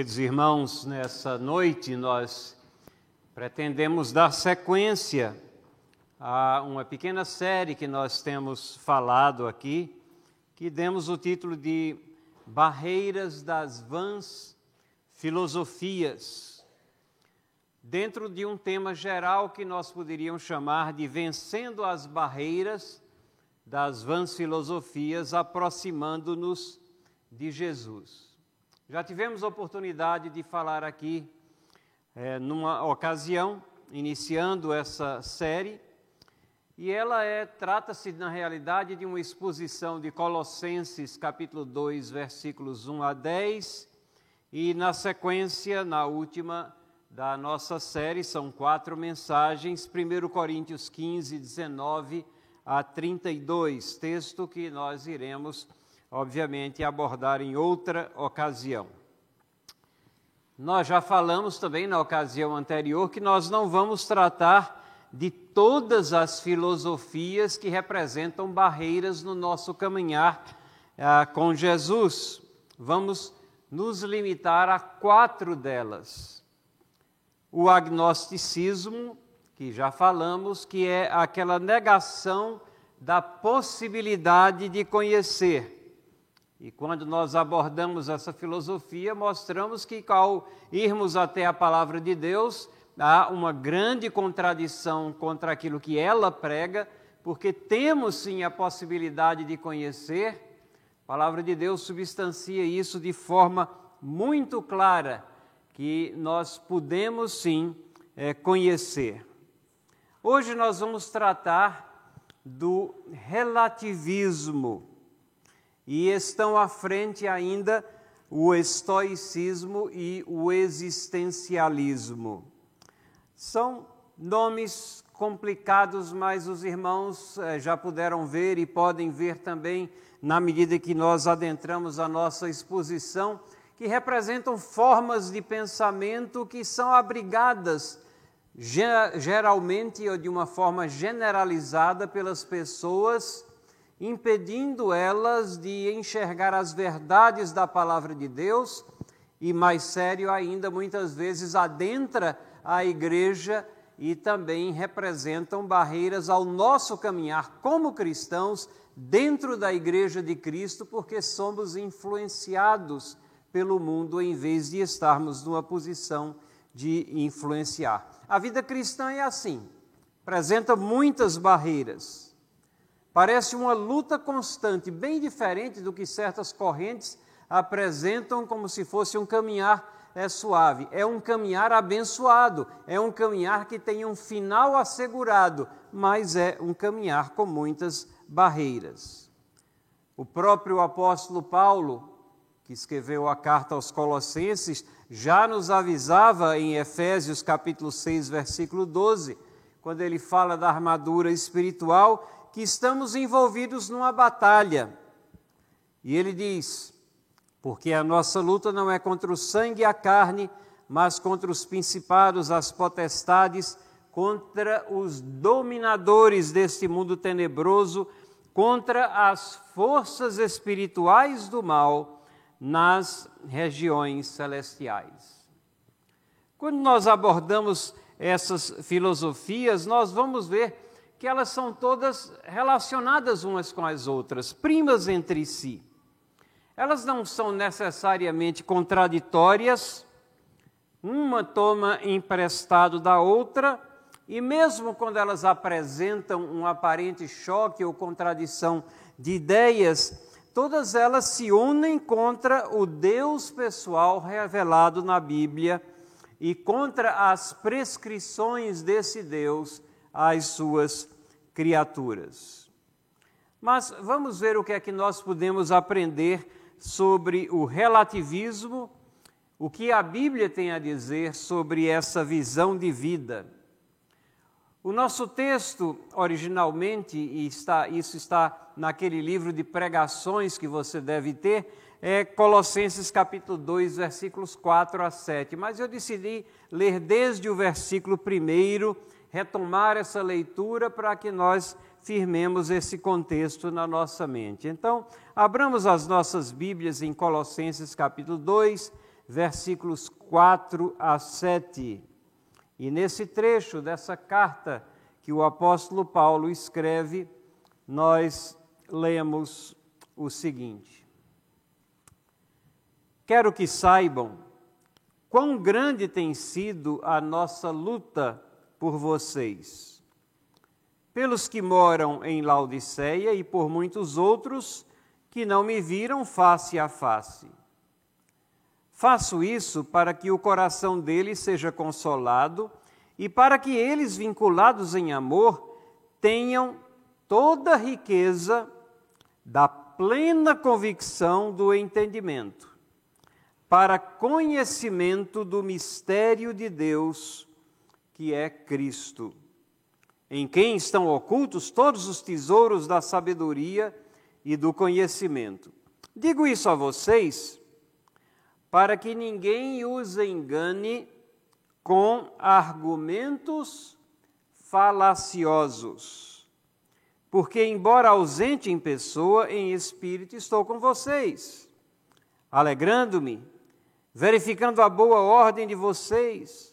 Queridos irmãos, nessa noite nós pretendemos dar sequência a uma pequena série que nós temos falado aqui, que demos o título de Barreiras das Vãs Filosofias, dentro de um tema geral que nós poderíamos chamar de Vencendo as Barreiras das Vãs Filosofias, aproximando-nos de Jesus. Já tivemos oportunidade de falar aqui é, numa ocasião, iniciando essa série, e ela é trata-se na realidade de uma exposição de Colossenses capítulo 2, versículos 1 a 10, e na sequência, na última da nossa série, são quatro mensagens, 1 Coríntios 15, 19 a 32, texto que nós iremos, obviamente, abordar em outra ocasião. Nós já falamos também na ocasião anterior que nós não vamos tratar de todas as filosofias que representam barreiras no nosso caminhar ah, com Jesus. Vamos nos limitar a quatro delas. O agnosticismo, que já falamos, que é aquela negação da possibilidade de conhecer. E quando nós abordamos essa filosofia, mostramos que ao irmos até a palavra de Deus, há uma grande contradição contra aquilo que ela prega, porque temos sim a possibilidade de conhecer. A palavra de Deus substancia isso de forma muito clara, que nós podemos sim é, conhecer. Hoje nós vamos tratar do relativismo e estão à frente ainda o estoicismo e o existencialismo. São nomes complicados, mas os irmãos eh, já puderam ver e podem ver também na medida que nós adentramos a nossa exposição, que representam formas de pensamento que são abrigadas geralmente ou de uma forma generalizada pelas pessoas, impedindo elas de enxergar as verdades da palavra de Deus e, mais sério ainda, muitas vezes adentra a igreja e também representam barreiras ao nosso caminhar como cristãos dentro da igreja de Cristo, porque somos influenciados pelo mundo em vez de estarmos numa posição de influenciar. A vida cristã é assim, apresenta muitas barreiras. Parece uma luta constante, bem diferente do que certas correntes apresentam como se fosse um caminhar é suave, é um caminhar abençoado, é um caminhar que tem um final assegurado, mas é um caminhar com muitas barreiras. O próprio apóstolo Paulo, que escreveu a carta aos Colossenses, já nos avisava em Efésios capítulo 6, versículo 12, quando ele fala da armadura espiritual, que estamos envolvidos numa batalha. E ele diz: porque a nossa luta não é contra o sangue e a carne, mas contra os principados, as potestades, contra os dominadores deste mundo tenebroso, contra as forças espirituais do mal nas regiões celestiais. Quando nós abordamos essas filosofias, nós vamos ver que elas são todas relacionadas umas com as outras, primas entre si. Elas não são necessariamente contraditórias, uma toma emprestado da outra, e mesmo quando elas apresentam um aparente choque ou contradição de ideias, todas elas se unem contra o Deus pessoal revelado na Bíblia e contra as prescrições desse Deus às suas criaturas. Mas vamos ver o que é que nós podemos aprender sobre o relativismo, o que a Bíblia tem a dizer sobre essa visão de vida. O nosso texto, originalmente, e está, isso está naquele livro de pregações que você deve ter, é Colossenses capítulo 2, versículos 4 a 7. Mas eu decidi ler desde o versículo 1, retomar essa leitura para que nós firmemos esse contexto na nossa mente. Então, abramos as nossas Bíblias em Colossenses capítulo 2, versículos 4 a 7. E nesse trecho dessa carta que o apóstolo Paulo escreve, nós lemos o seguinte: Quero que saibam quão grande tem sido a nossa luta por vocês, pelos que moram em Laodiceia e por muitos outros que não me viram face a face. Faço isso para que o coração deles seja consolado e para que eles, vinculados em amor, tenham toda a riqueza da plena convicção do entendimento para conhecimento do mistério de Deus, que é Cristo, em quem estão ocultos todos os tesouros da sabedoria e do conhecimento. Digo isso a vocês para que ninguém os engane com argumentos falaciosos. Porque, embora ausente em pessoa, em espírito estou com vocês, alegrando-me verificando a boa ordem de vocês,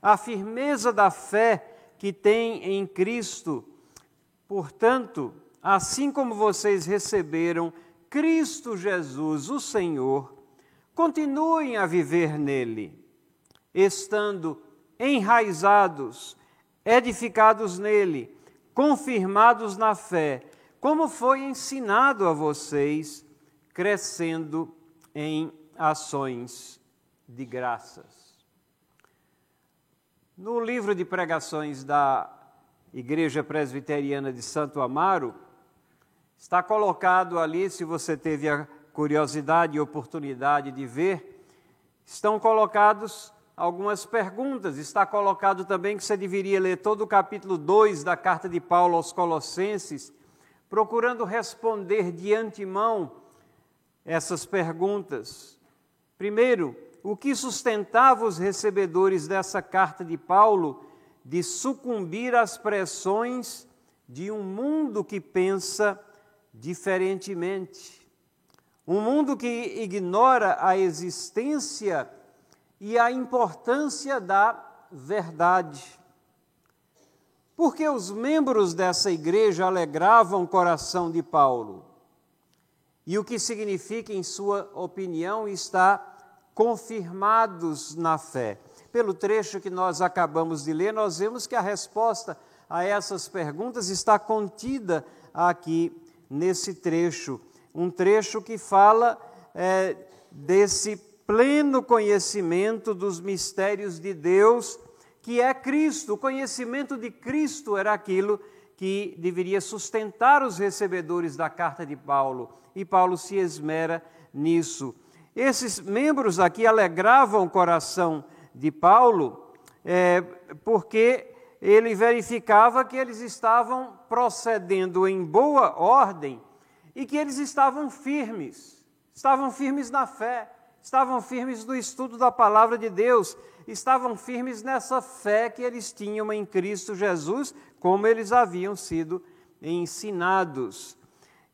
a firmeza da fé que tem em Cristo. Portanto, assim como vocês receberam Cristo Jesus, o Senhor, continuem a viver nele, estando enraizados, edificados nele, confirmados na fé, como foi ensinado a vocês, crescendo em ações de graças. No livro de pregações da Igreja Presbiteriana de Santo Amaro, está colocado ali, se você teve a curiosidade e oportunidade de ver, estão colocados algumas perguntas. Está colocado também que você deveria ler todo o capítulo 2 da carta de Paulo aos Colossenses, procurando responder de antemão essas perguntas. Primeiro, o que sustentava os recebedores dessa carta de Paulo de sucumbir às pressões de um mundo que pensa diferentemente. Um mundo que ignora a existência e a importância da verdade. Porque os membros dessa igreja alegravam o coração de Paulo e o que significa, em sua opinião, estar confirmados na fé. Pelo trecho que nós acabamos de ler, nós vemos que a resposta a essas perguntas está contida aqui nesse trecho. Um trecho que fala é, desse pleno conhecimento dos mistérios de Deus, que é Cristo. O conhecimento de Cristo era aquilo que deveria sustentar os recebedores da carta de Paulo e Paulo se esmera nisso. Esses membros aqui alegravam o coração de Paulo, é, porque ele verificava que eles estavam procedendo em boa ordem e que eles estavam firmes, estavam firmes na fé, estavam firmes no estudo da palavra de Deus, estavam firmes nessa fé que eles tinham em Cristo Jesus, como eles haviam sido ensinados.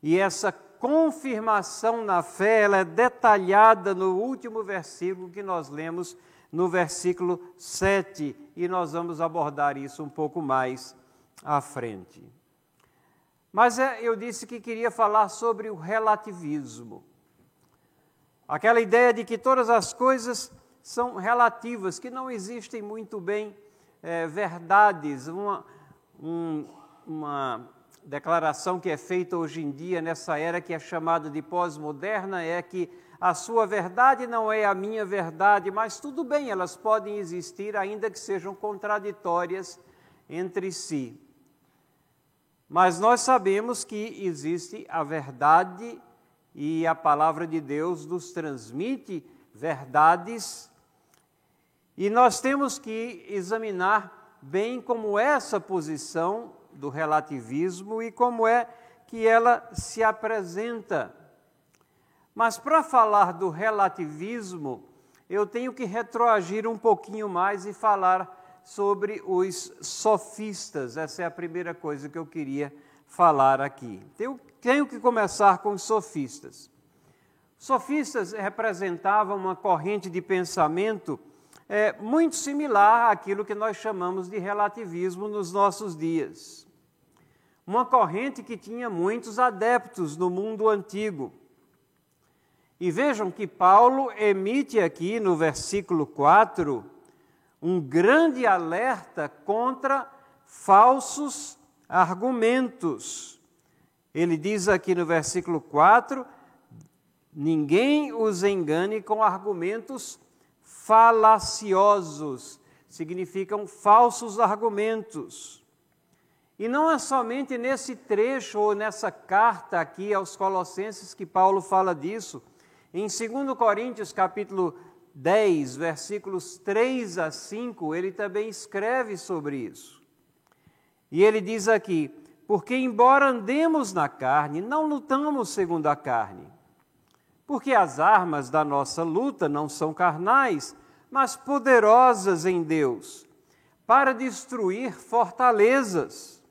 E essa confirmação na fé, ela é detalhada no último versículo que nós lemos, no versículo 7, e nós vamos abordar isso um pouco mais à frente. Mas é, eu disse que queria falar sobre o relativismo. Aquela ideia de que todas as coisas são relativas, que não existem muito bem é, verdades, uma, um, uma declaração que é feita hoje em dia, nessa era que é chamada de pós-moderna, é que a sua verdade não é a minha verdade, mas tudo bem, elas podem existir, ainda que sejam contraditórias entre si. Mas nós sabemos que existe a verdade e a palavra de Deus nos transmite verdades, e nós temos que examinar bem como essa posição do relativismo e como é que ela se apresenta. Mas para falar do relativismo, eu tenho que retroagir um pouquinho mais e falar sobre os sofistas. Essa é a primeira coisa que eu queria falar aqui. Eu tenho que começar com os sofistas. Sofistas representavam uma corrente de pensamento é, muito similar àquilo que nós chamamos de relativismo nos nossos dias. Uma corrente que tinha muitos adeptos no mundo antigo. E vejam que Paulo emite aqui no versículo 4 um grande alerta contra falsos argumentos. Ele diz aqui no versículo 4: Ninguém os engane com argumentos falaciosos, significam falsos argumentos. E não é somente nesse trecho ou nessa carta aqui aos Colossenses que Paulo fala disso. Em 2 Coríntios, capítulo 10, versículos 3 a 5, ele também escreve sobre isso. E ele diz aqui: Porque, embora andemos na carne, não lutamos segundo a carne porque as armas da nossa luta não são carnais, mas poderosas em Deus, para destruir fortalezas.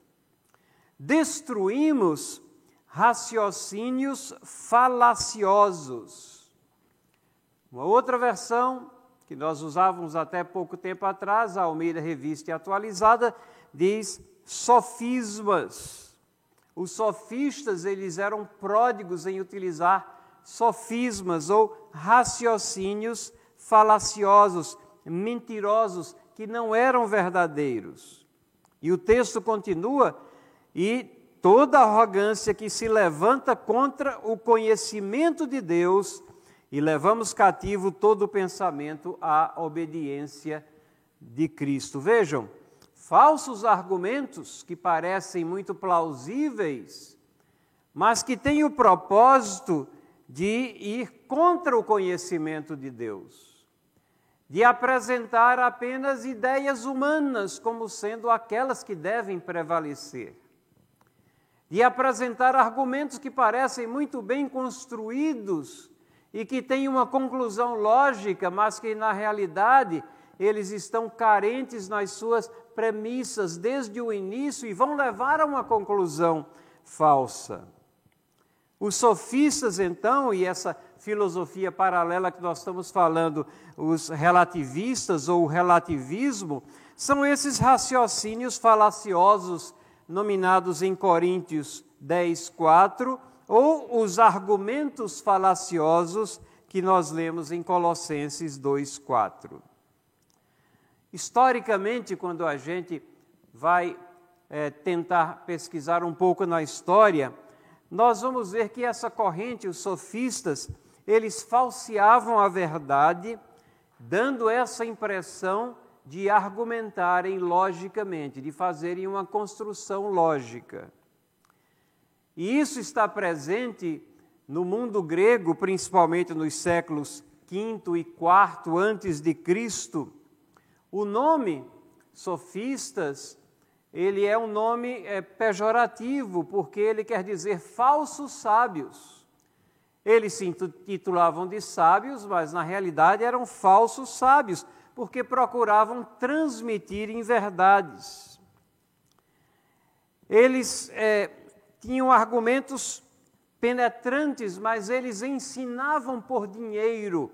Destruímos raciocínios falaciosos. Uma outra versão, que nós usávamos até pouco tempo atrás, a Almeida Revista e Atualizada, diz sofismas. Os sofistas, eles eram pródigos em utilizar sofismas ou raciocínios falaciosos, mentirosos, que não eram verdadeiros. E o texto continua, e toda arrogância que se levanta contra o conhecimento de Deus, e levamos cativo todo o pensamento à obediência de Cristo. Vejam, falsos argumentos que parecem muito plausíveis, mas que têm o propósito de ir contra o conhecimento de Deus, de apresentar apenas ideias humanas como sendo aquelas que devem prevalecer, de apresentar argumentos que parecem muito bem construídos e que têm uma conclusão lógica, mas que na realidade eles estão carentes nas suas premissas desde o início e vão levar a uma conclusão falsa. Os sofistas, então, e essa filosofia paralela que nós estamos falando, os relativistas ou o relativismo, são esses raciocínios falaciosos nominados em Coríntios 10, 4, ou os argumentos falaciosos que nós lemos em Colossenses 2, 4. Historicamente, quando a gente vai é, tentar pesquisar um pouco na história, nós vamos ver que essa corrente, os sofistas, eles falseavam a verdade, dando essa impressão de argumentarem logicamente, de fazerem uma construção lógica. E isso está presente no mundo grego, principalmente nos séculos V e IV antes de Cristo. O nome sofistas ele é um nome é, pejorativo, porque ele quer dizer falsos sábios. Eles se titulavam de sábios, mas na realidade eram falsos sábios, porque procuravam transmitir em verdades. Eles é, tinham argumentos penetrantes, mas eles ensinavam por dinheiro.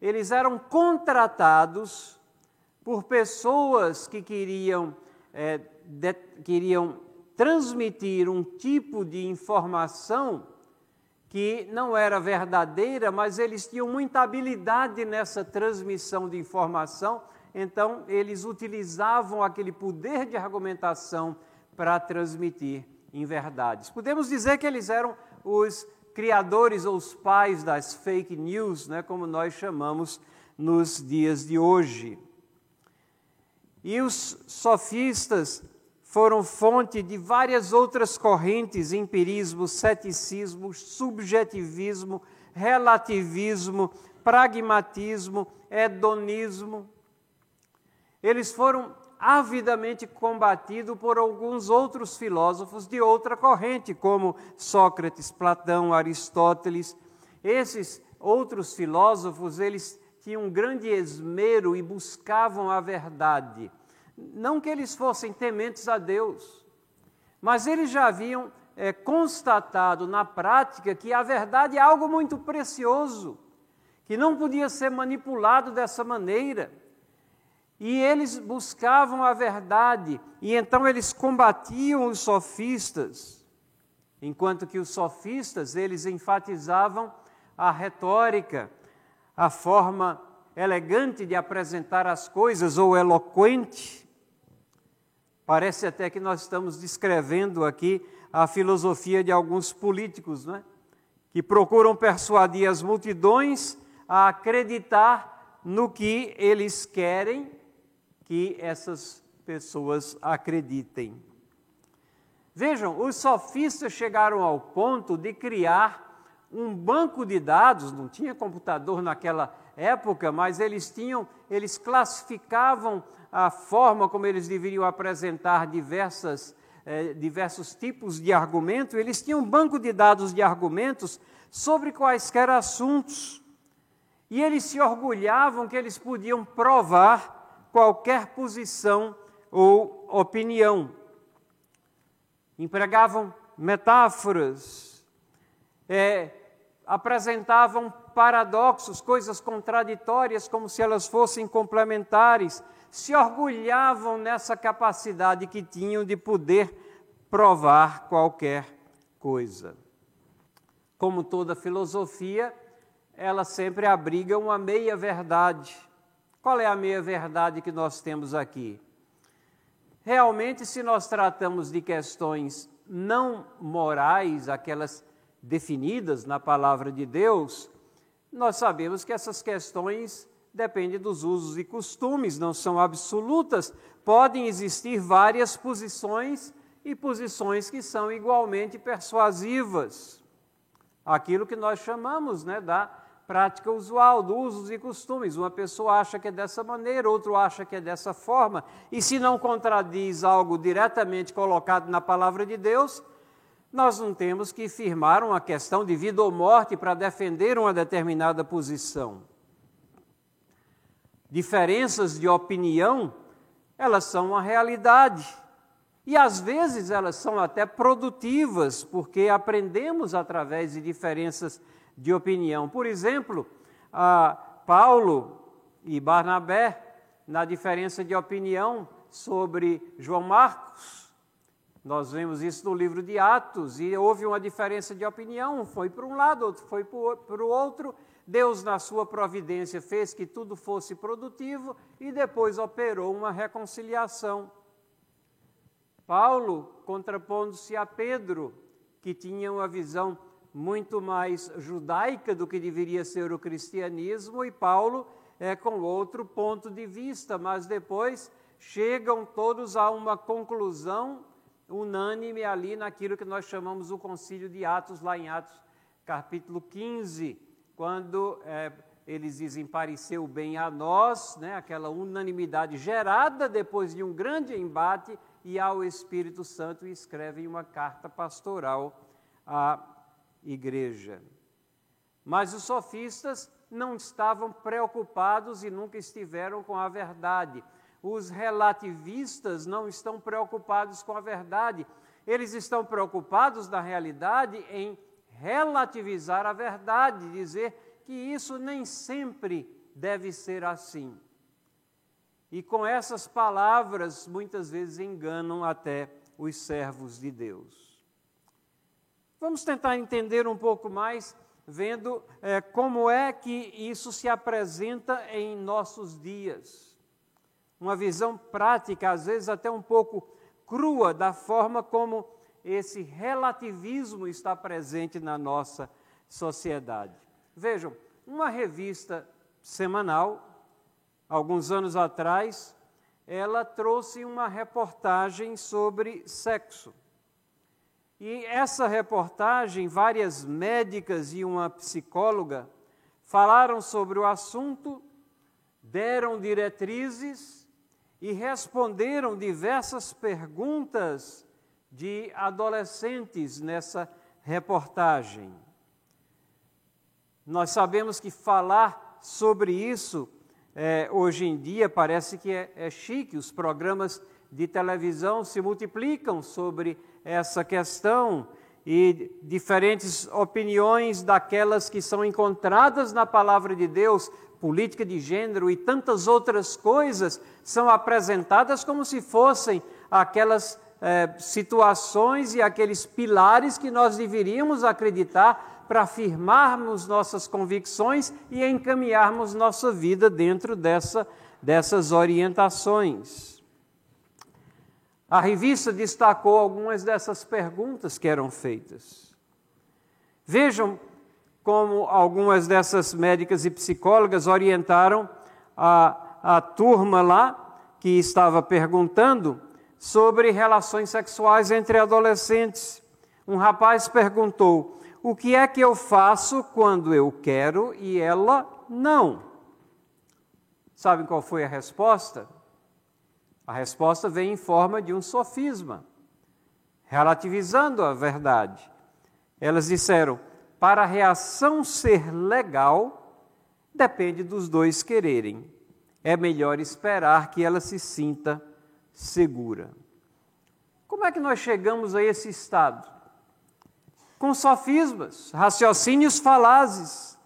Eles eram contratados por pessoas que queriam é, de, queriam transmitir um tipo de informação que não era verdadeira, mas eles tinham muita habilidade nessa transmissão de informação, então eles utilizavam aquele poder de argumentação para transmitir em verdades. Podemos dizer que eles eram os criadores ou os pais das fake news, né, como nós chamamos nos dias de hoje. E os sofistas foram fonte de várias outras correntes, empirismo, ceticismo, subjetivismo, relativismo, pragmatismo, hedonismo. Eles foram avidamente combatidos por alguns outros filósofos de outra corrente, como Sócrates, Platão, Aristóteles. Esses outros filósofos, eles tinham um grande esmero e buscavam a verdade. Não que eles fossem tementes a Deus, mas eles já haviam é, constatado na prática que a verdade é algo muito precioso, que não podia ser manipulado dessa maneira. E eles buscavam a verdade, e então eles combatiam os sofistas, enquanto que os sofistas, eles enfatizavam a retórica, a forma elegante de apresentar as coisas ou eloquente. Parece até que nós estamos descrevendo aqui a filosofia de alguns políticos, não é? que procuram persuadir as multidões a acreditar no que eles querem que essas pessoas acreditem. Vejam, os sofistas chegaram ao ponto de criar um banco de dados, não tinha computador naquela época, mas eles tinham, eles classificavam a forma como eles deveriam apresentar diversas, eh, diversos tipos de argumento, eles tinham um banco de dados de argumentos sobre quaisquer assuntos. E eles se orgulhavam que eles podiam provar qualquer posição ou opinião. Empregavam metáforas, é, apresentavam paradoxos, coisas contraditórias, como se elas fossem complementares, se orgulhavam nessa capacidade que tinham de poder provar qualquer coisa. Como toda filosofia, ela sempre abriga uma meia-verdade. Qual é a meia-verdade que nós temos aqui? Realmente, se nós tratamos de questões não morais, aquelas definidas na palavra de Deus, nós sabemos que essas questões dependem dos usos e costumes, não são absolutas. Podem existir várias posições e posições que são igualmente persuasivas. Aquilo que nós chamamos né, da prática usual, dos usos e costumes. Uma pessoa acha que é dessa maneira, outro acha que é dessa forma, e se não contradiz algo diretamente colocado na palavra de Deus, nós não temos que firmar uma questão de vida ou morte para defender uma determinada posição. Diferenças de opinião, elas são uma realidade. E às vezes elas são até produtivas, porque aprendemos através de diferenças de opinião. Por exemplo, Paulo e Barnabé, na diferença de opinião sobre João Marcos, nós vemos isso no livro de Atos e houve uma diferença de opinião, um foi para um lado, outro foi para o outro. Deus, na sua providência, fez que tudo fosse produtivo e depois operou uma reconciliação. Paulo, contrapondo-se a Pedro, que tinha uma visão muito mais judaica do que deveria ser o cristianismo, e Paulo é com outro ponto de vista, mas depois chegam todos a uma conclusão unânime ali naquilo que nós chamamos o concílio de Atos, lá em Atos capítulo 15, quando é, eles dizem pareceu bem a nós, né, aquela unanimidade gerada depois de um grande embate, e ao Espírito Santo e escrevem uma carta pastoral à igreja. Mas os sofistas não estavam preocupados e nunca estiveram com a verdade os relativistas não estão preocupados com a verdade, eles estão preocupados, na realidade, em relativizar a verdade, dizer que isso nem sempre deve ser assim. E com essas palavras, muitas vezes enganam até os servos de Deus. Vamos tentar entender um pouco mais, vendo é, como é que isso se apresenta em nossos dias uma visão prática, às vezes até um pouco crua, da forma como esse relativismo está presente na nossa sociedade. Vejam, uma revista semanal, alguns anos atrás, ela trouxe uma reportagem sobre sexo. E essa reportagem, várias médicas e uma psicóloga falaram sobre o assunto, deram diretrizes e responderam diversas perguntas de adolescentes nessa reportagem. Nós sabemos que falar sobre isso é, hoje em dia parece que é, é chique, os programas de televisão se multiplicam sobre essa questão e diferentes opiniões daquelas que são encontradas na palavra de Deus, política de gênero e tantas outras coisas, são apresentadas como se fossem aquelas eh, situações e aqueles pilares que nós deveríamos acreditar para afirmarmos nossas convicções e encaminharmos nossa vida dentro dessa, dessas orientações. A revista destacou algumas dessas perguntas que eram feitas. Vejam como algumas dessas médicas e psicólogas orientaram a, a turma lá que estava perguntando sobre relações sexuais entre adolescentes. Um rapaz perguntou: O que é que eu faço quando eu quero e ela não? Sabem qual foi a resposta? A resposta vem em forma de um sofisma, relativizando a verdade. Elas disseram: para a reação ser legal, depende dos dois quererem. É melhor esperar que ela se sinta segura. Como é que nós chegamos a esse estado? Com sofismas, raciocínios falazes,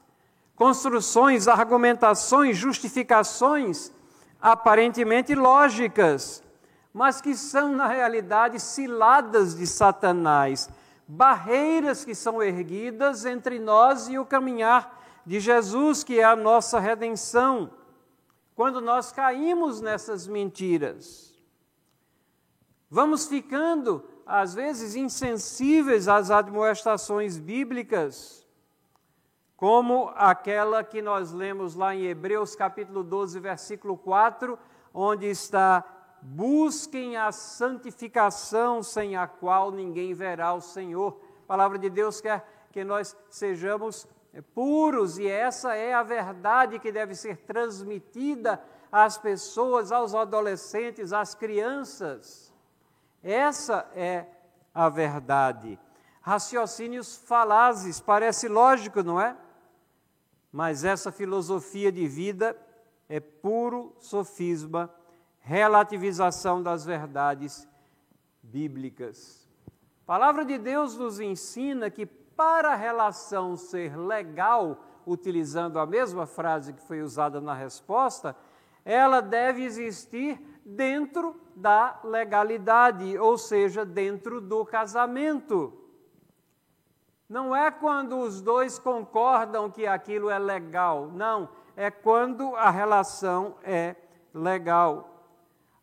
construções, argumentações, justificações aparentemente lógicas, mas que são, na realidade, ciladas de Satanás, barreiras que são erguidas entre nós e o caminhar de Jesus, que é a nossa redenção. Quando nós caímos nessas mentiras, vamos ficando, às vezes, insensíveis às admoestações bíblicas como aquela que nós lemos lá em Hebreus capítulo 12, versículo 4, onde está: Busquem a santificação sem a qual ninguém verá o Senhor. A palavra de Deus quer que nós sejamos puros e essa é a verdade que deve ser transmitida às pessoas, aos adolescentes, às crianças. Essa é a verdade. Raciocínios falazes, parece lógico, não é? mas essa filosofia de vida é puro sofisma, relativização das verdades bíblicas. A palavra de Deus nos ensina que para a relação ser legal, utilizando a mesma frase que foi usada na resposta, ela deve existir dentro da legalidade, ou seja, dentro do casamento. Não é quando os dois concordam que aquilo é legal, não, é quando a relação é legal.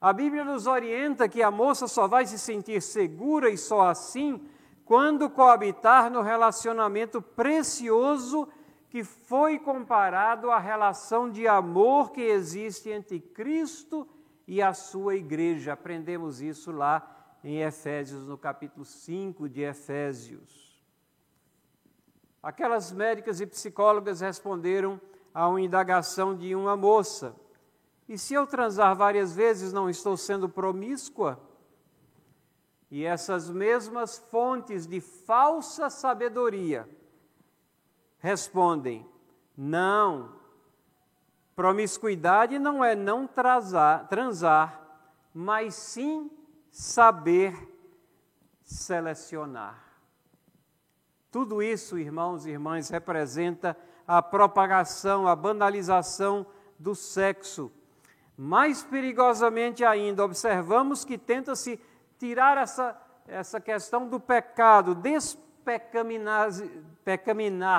A Bíblia nos orienta que a moça só vai se sentir segura e só assim quando coabitar no relacionamento precioso que foi comparado à relação de amor que existe entre Cristo e a sua igreja. Aprendemos isso lá em Efésios, no capítulo 5 de Efésios. Aquelas médicas e psicólogas responderam a uma indagação de uma moça: E se eu transar várias vezes, não estou sendo promíscua? E essas mesmas fontes de falsa sabedoria respondem: Não. Promiscuidade não é não transar, transar mas sim saber selecionar. Tudo isso, irmãos e irmãs, representa a propagação, a banalização do sexo. Mais perigosamente ainda, observamos que tenta-se tirar essa, essa questão do pecado, despecaminar-se,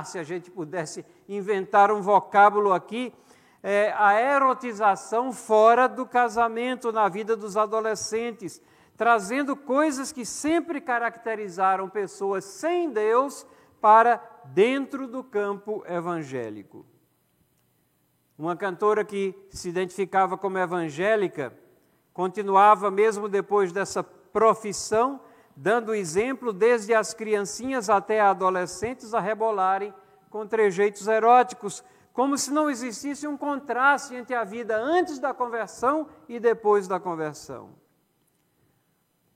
se a gente pudesse inventar um vocábulo aqui, é, a erotização fora do casamento, na vida dos adolescentes trazendo coisas que sempre caracterizaram pessoas sem Deus para dentro do campo evangélico. Uma cantora que se identificava como evangélica continuava, mesmo depois dessa profissão, dando exemplo desde as criancinhas até adolescentes a rebolarem com trejeitos eróticos, como se não existisse um contraste entre a vida antes da conversão e depois da conversão.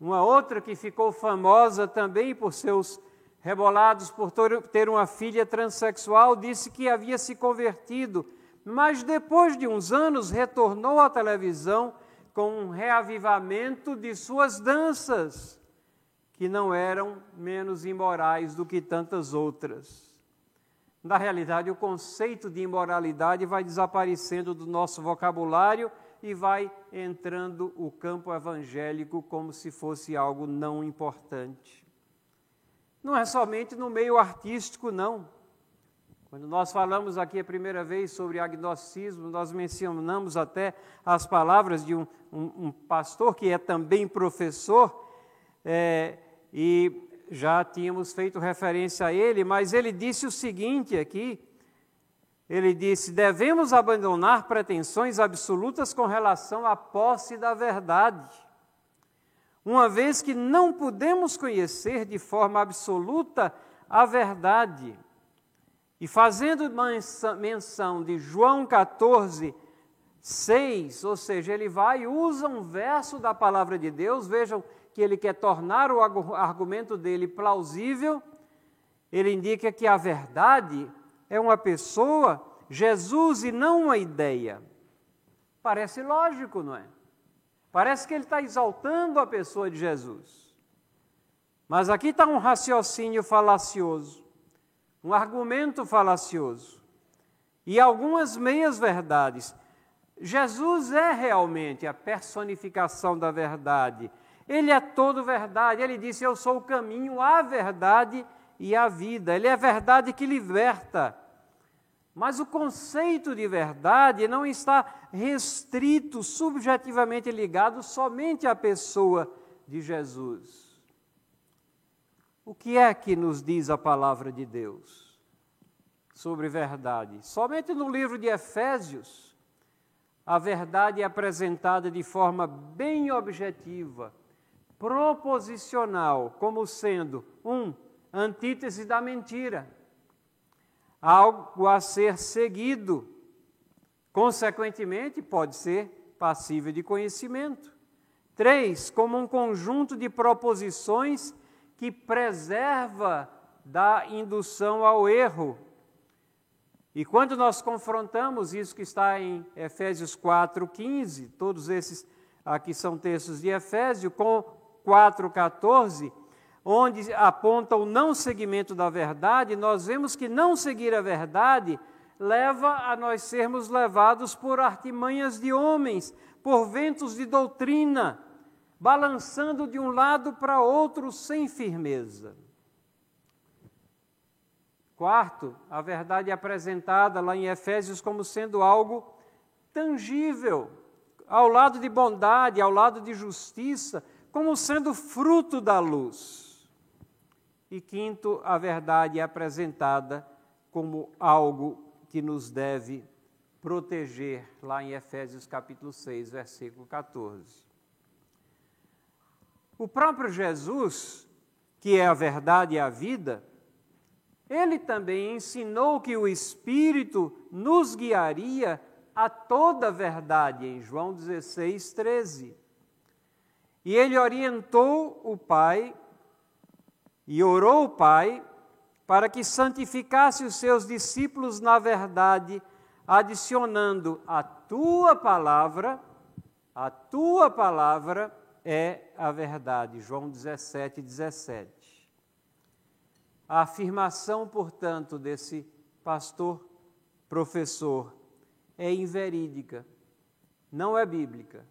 Uma outra que ficou famosa também por seus rebolados por ter uma filha transexual, disse que havia se convertido, mas depois de uns anos retornou à televisão com um reavivamento de suas danças, que não eram menos imorais do que tantas outras. Na realidade, o conceito de imoralidade vai desaparecendo do nosso vocabulário e vai entrando o campo evangélico como se fosse algo não importante. Não é somente no meio artístico, não. Quando nós falamos aqui a primeira vez sobre agnosticismo, nós mencionamos até as palavras de um, um, um pastor que é também professor, é, e já tínhamos feito referência a ele, mas ele disse o seguinte aqui: ele disse: devemos abandonar pretensões absolutas com relação à posse da verdade, uma vez que não podemos conhecer de forma absoluta a verdade. E fazendo menção de João 14, 6, ou seja, ele vai e usa um verso da palavra de Deus, vejam que ele quer tornar o argumento dele plausível, ele indica que a verdade é uma pessoa, Jesus, e não uma ideia. Parece lógico, não é? Parece que ele está exaltando a pessoa de Jesus. Mas aqui está um raciocínio falacioso, um argumento falacioso e algumas meias-verdades. Jesus é realmente a personificação da verdade. Ele é todo verdade. Ele disse: Eu sou o caminho, a verdade e a vida. Ele é verdade que liberta. Mas o conceito de verdade não está restrito, subjetivamente ligado somente à pessoa de Jesus. O que é que nos diz a palavra de Deus sobre verdade? Somente no livro de Efésios, a verdade é apresentada de forma bem objetiva, proposicional, como sendo um antítese da mentira algo a ser seguido. Consequentemente, pode ser passível de conhecimento. Três, como um conjunto de proposições que preserva da indução ao erro. E quando nós confrontamos isso que está em Efésios 4:15, todos esses aqui são textos de Efésio com 4:14, onde aponta o não seguimento da verdade, nós vemos que não seguir a verdade leva a nós sermos levados por artimanhas de homens, por ventos de doutrina, balançando de um lado para outro sem firmeza. Quarto, a verdade é apresentada lá em Efésios como sendo algo tangível, ao lado de bondade, ao lado de justiça, como sendo fruto da luz. E quinto, a verdade é apresentada como algo que nos deve proteger, lá em Efésios capítulo 6, versículo 14. O próprio Jesus, que é a verdade e a vida, ele também ensinou que o Espírito nos guiaria a toda verdade, em João 16, 13. E ele orientou o Pai e orou o Pai para que santificasse os seus discípulos na verdade, adicionando a tua palavra, a tua palavra é a verdade. João 17, 17. A afirmação, portanto, desse pastor professor é inverídica, não é bíblica,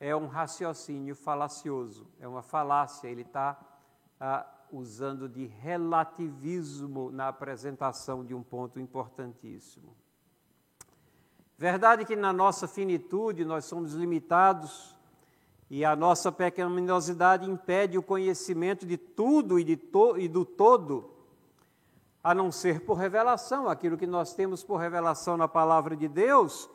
é um raciocínio falacioso, é uma falácia, ele está ah, usando de relativismo na apresentação de um ponto importantíssimo. Verdade que na nossa finitude nós somos limitados e a nossa pecaminosidade impede o conhecimento de tudo e, de to e do todo, a não ser por revelação. Aquilo que nós temos por revelação na palavra de Deus,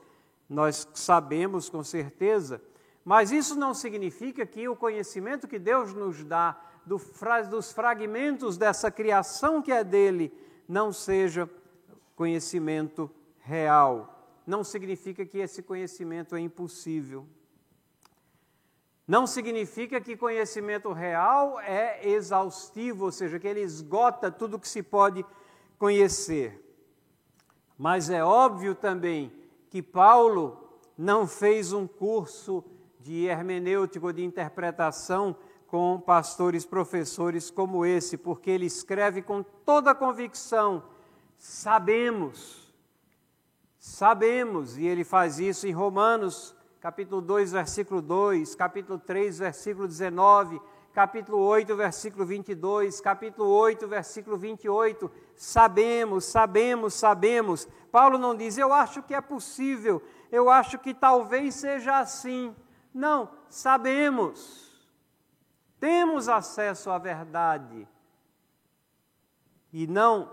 nós sabemos com certeza, mas isso não significa que o conhecimento que Deus nos dá do, dos fragmentos dessa criação que é dele não seja conhecimento real. Não significa que esse conhecimento é impossível. Não significa que conhecimento real é exaustivo, ou seja, que ele esgota tudo que se pode conhecer. Mas é óbvio também que Paulo não fez um curso de hermenêutico, de interpretação, com pastores professores como esse, porque ele escreve com toda a convicção: sabemos, sabemos, e ele faz isso em Romanos, capítulo 2, versículo 2, capítulo 3, versículo 19, capítulo 8, versículo 22, capítulo 8, versículo 28. Sabemos, sabemos, sabemos. Paulo não diz, eu acho que é possível, eu acho que talvez seja assim. Não, sabemos. Temos acesso à verdade. E não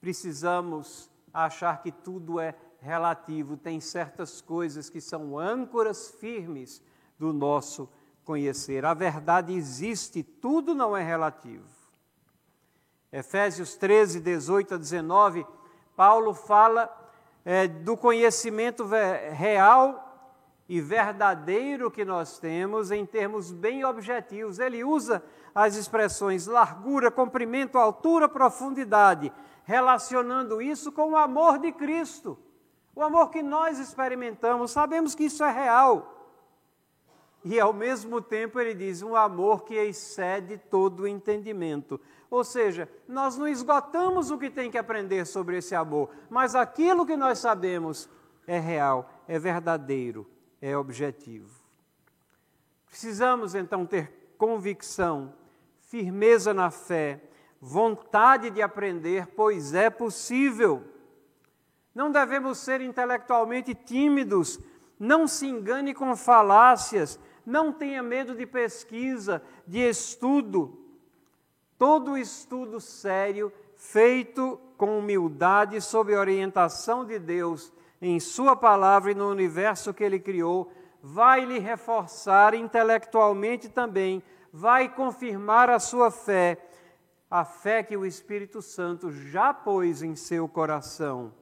precisamos achar que tudo é relativo. Tem certas coisas que são âncoras firmes do nosso conhecer. A verdade existe, tudo não é relativo. Efésios 13, 18 a 19, Paulo fala é, do conhecimento real e verdadeiro que nós temos em termos bem objetivos. Ele usa as expressões largura, comprimento, altura, profundidade, relacionando isso com o amor de Cristo. O amor que nós experimentamos, sabemos que isso é real. E ao mesmo tempo ele diz um amor que excede todo o entendimento. Ou seja, nós não esgotamos o que tem que aprender sobre esse amor, mas aquilo que nós sabemos é real, é verdadeiro, é objetivo. Precisamos então ter convicção, firmeza na fé, vontade de aprender, pois é possível. Não devemos ser intelectualmente tímidos, não se engane com falácias, não tenha medo de pesquisa, de estudo. Todo estudo sério, feito com humildade, sob orientação de Deus, em Sua palavra e no universo que Ele criou, vai lhe reforçar intelectualmente também, vai confirmar a sua fé, a fé que o Espírito Santo já pôs em seu coração.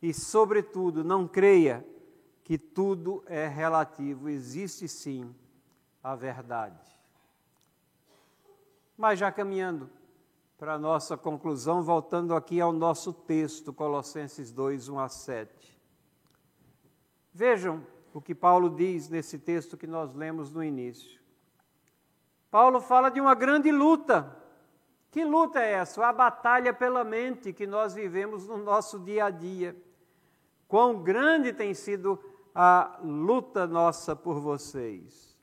E, sobretudo, não creia que tudo é relativo, existe sim a verdade. Mas já caminhando para a nossa conclusão, voltando aqui ao nosso texto, Colossenses 2, 1 a 7. Vejam o que Paulo diz nesse texto que nós lemos no início. Paulo fala de uma grande luta. Que luta é essa? A batalha pela mente que nós vivemos no nosso dia a dia. Quão grande tem sido a luta nossa por vocês.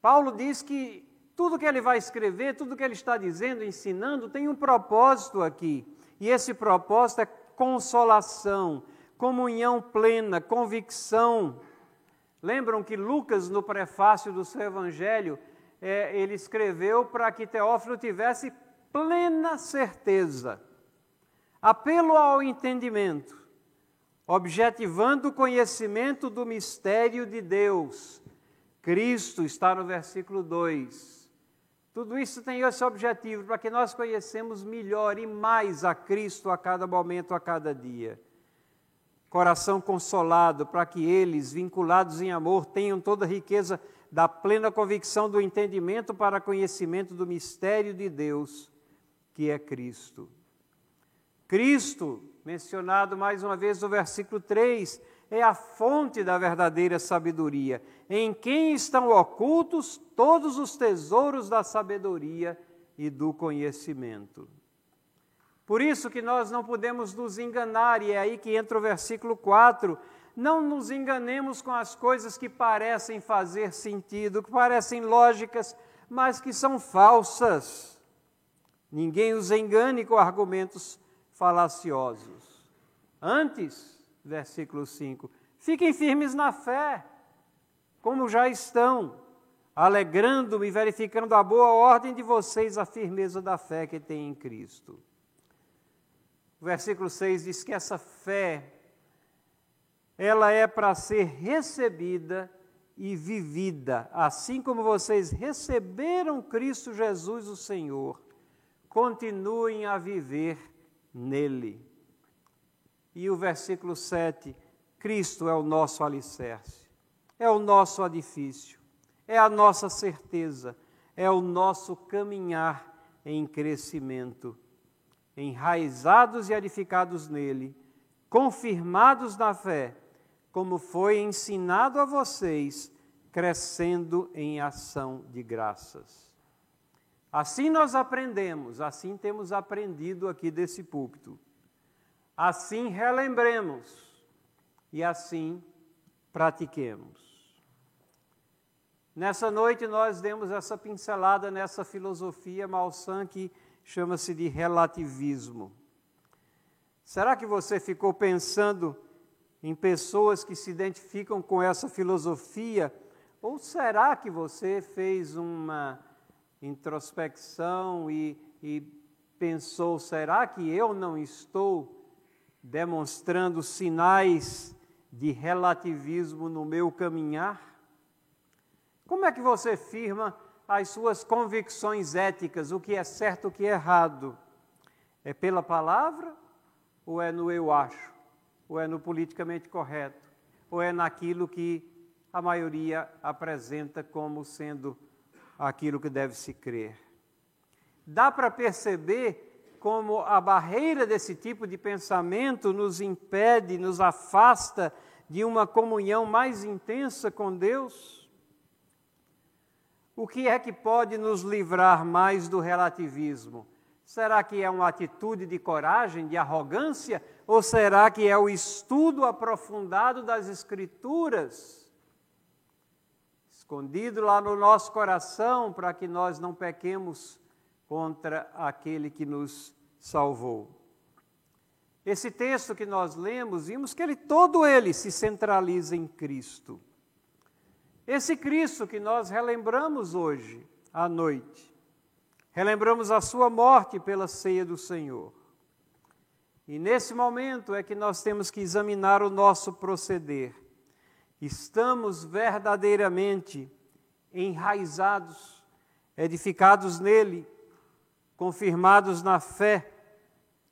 Paulo diz que tudo que ele vai escrever, tudo que ele está dizendo, ensinando, tem um propósito aqui. E esse propósito é consolação, comunhão plena, convicção. Lembram que Lucas, no prefácio do seu evangelho, é, ele escreveu para que Teófilo tivesse plena certeza, apelo ao entendimento, objetivando o conhecimento do mistério de Deus. Cristo está no versículo 2. Tudo isso tem esse objetivo para que nós conhecemos melhor e mais a Cristo a cada momento, a cada dia coração consolado, para que eles, vinculados em amor, tenham toda a riqueza da plena convicção do entendimento para conhecimento do mistério de Deus, que é Cristo. Cristo, mencionado mais uma vez no versículo 3, é a fonte da verdadeira sabedoria, em quem estão ocultos todos os tesouros da sabedoria e do conhecimento. Por isso que nós não podemos nos enganar, e é aí que entra o versículo 4. Não nos enganemos com as coisas que parecem fazer sentido, que parecem lógicas, mas que são falsas. Ninguém os engane com argumentos falaciosos. Antes, versículo 5, fiquem firmes na fé, como já estão, alegrando-me verificando a boa ordem de vocês, a firmeza da fé que tem em Cristo. O versículo 6 diz que essa fé, ela é para ser recebida e vivida, assim como vocês receberam Cristo Jesus, o Senhor, continuem a viver nele. E o versículo 7, Cristo é o nosso alicerce, é o nosso edifício, é a nossa certeza, é o nosso caminhar em crescimento enraizados e edificados nele, confirmados na fé, como foi ensinado a vocês, crescendo em ação de graças. Assim nós aprendemos, assim temos aprendido aqui desse púlpito. Assim relembremos e assim pratiquemos. Nessa noite nós demos essa pincelada nessa filosofia malsã que chama-se de relativismo. Será que você ficou pensando em pessoas que se identificam com essa filosofia? Ou será que você fez uma introspecção e, e pensou: será que eu não estou demonstrando sinais de relativismo no meu caminhar? Como é que você firma as suas convicções éticas, o que é certo, o que é errado? É pela palavra ou é no eu acho? Ou é no politicamente correto? Ou é naquilo que a maioria apresenta como sendo aquilo que deve se crer? Dá para perceber como a barreira desse tipo de pensamento nos impede, nos afasta de uma comunhão mais intensa com Deus? O que é que pode nos livrar mais do relativismo? Será que é uma atitude de coragem, de arrogância? Ou será que é o estudo aprofundado das Escrituras? Escondido lá no nosso coração, para que nós não pequemos contra aquele que nos salvou. Esse texto que nós lemos, vimos que ele todo ele se centraliza em Cristo. Esse Cristo que nós relembramos hoje à noite, relembramos a sua morte pela ceia do Senhor. E nesse momento é que nós temos que examinar o nosso proceder. Estamos verdadeiramente enraizados, edificados nele, confirmados na fé,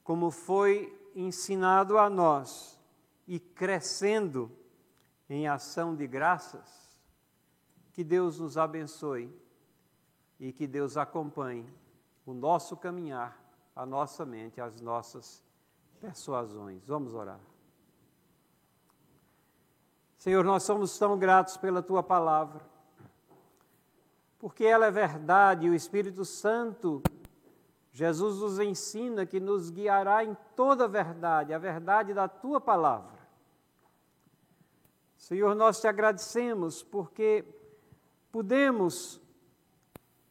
como foi ensinado a nós, e crescendo em ação de graças? Que Deus nos abençoe e que Deus acompanhe o nosso caminhar, a nossa mente, as nossas persuasões. Vamos orar. Senhor, nós somos tão gratos pela tua palavra, porque ela é verdade e o Espírito Santo, Jesus nos ensina que nos guiará em toda a verdade, a verdade da tua palavra. Senhor, nós te agradecemos porque podemos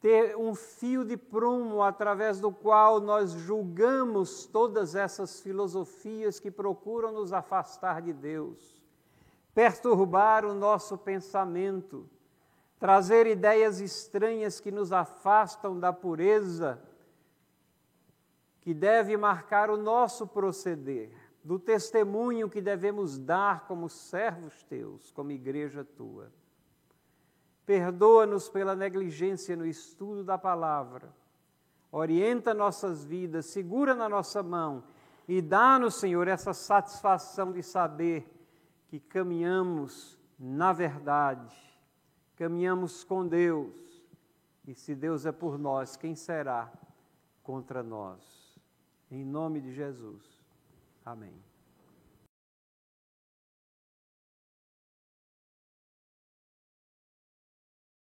ter um fio de prumo através do qual nós julgamos todas essas filosofias que procuram nos afastar de Deus, perturbar o nosso pensamento, trazer ideias estranhas que nos afastam da pureza, que deve marcar o nosso proceder, do testemunho que devemos dar como servos teus, como igreja tua. Perdoa-nos pela negligência no estudo da palavra. Orienta nossas vidas, segura na nossa mão e dá-nos, Senhor, essa satisfação de saber que caminhamos na verdade, caminhamos com Deus. E se Deus é por nós, quem será contra nós? Em nome de Jesus. Amém.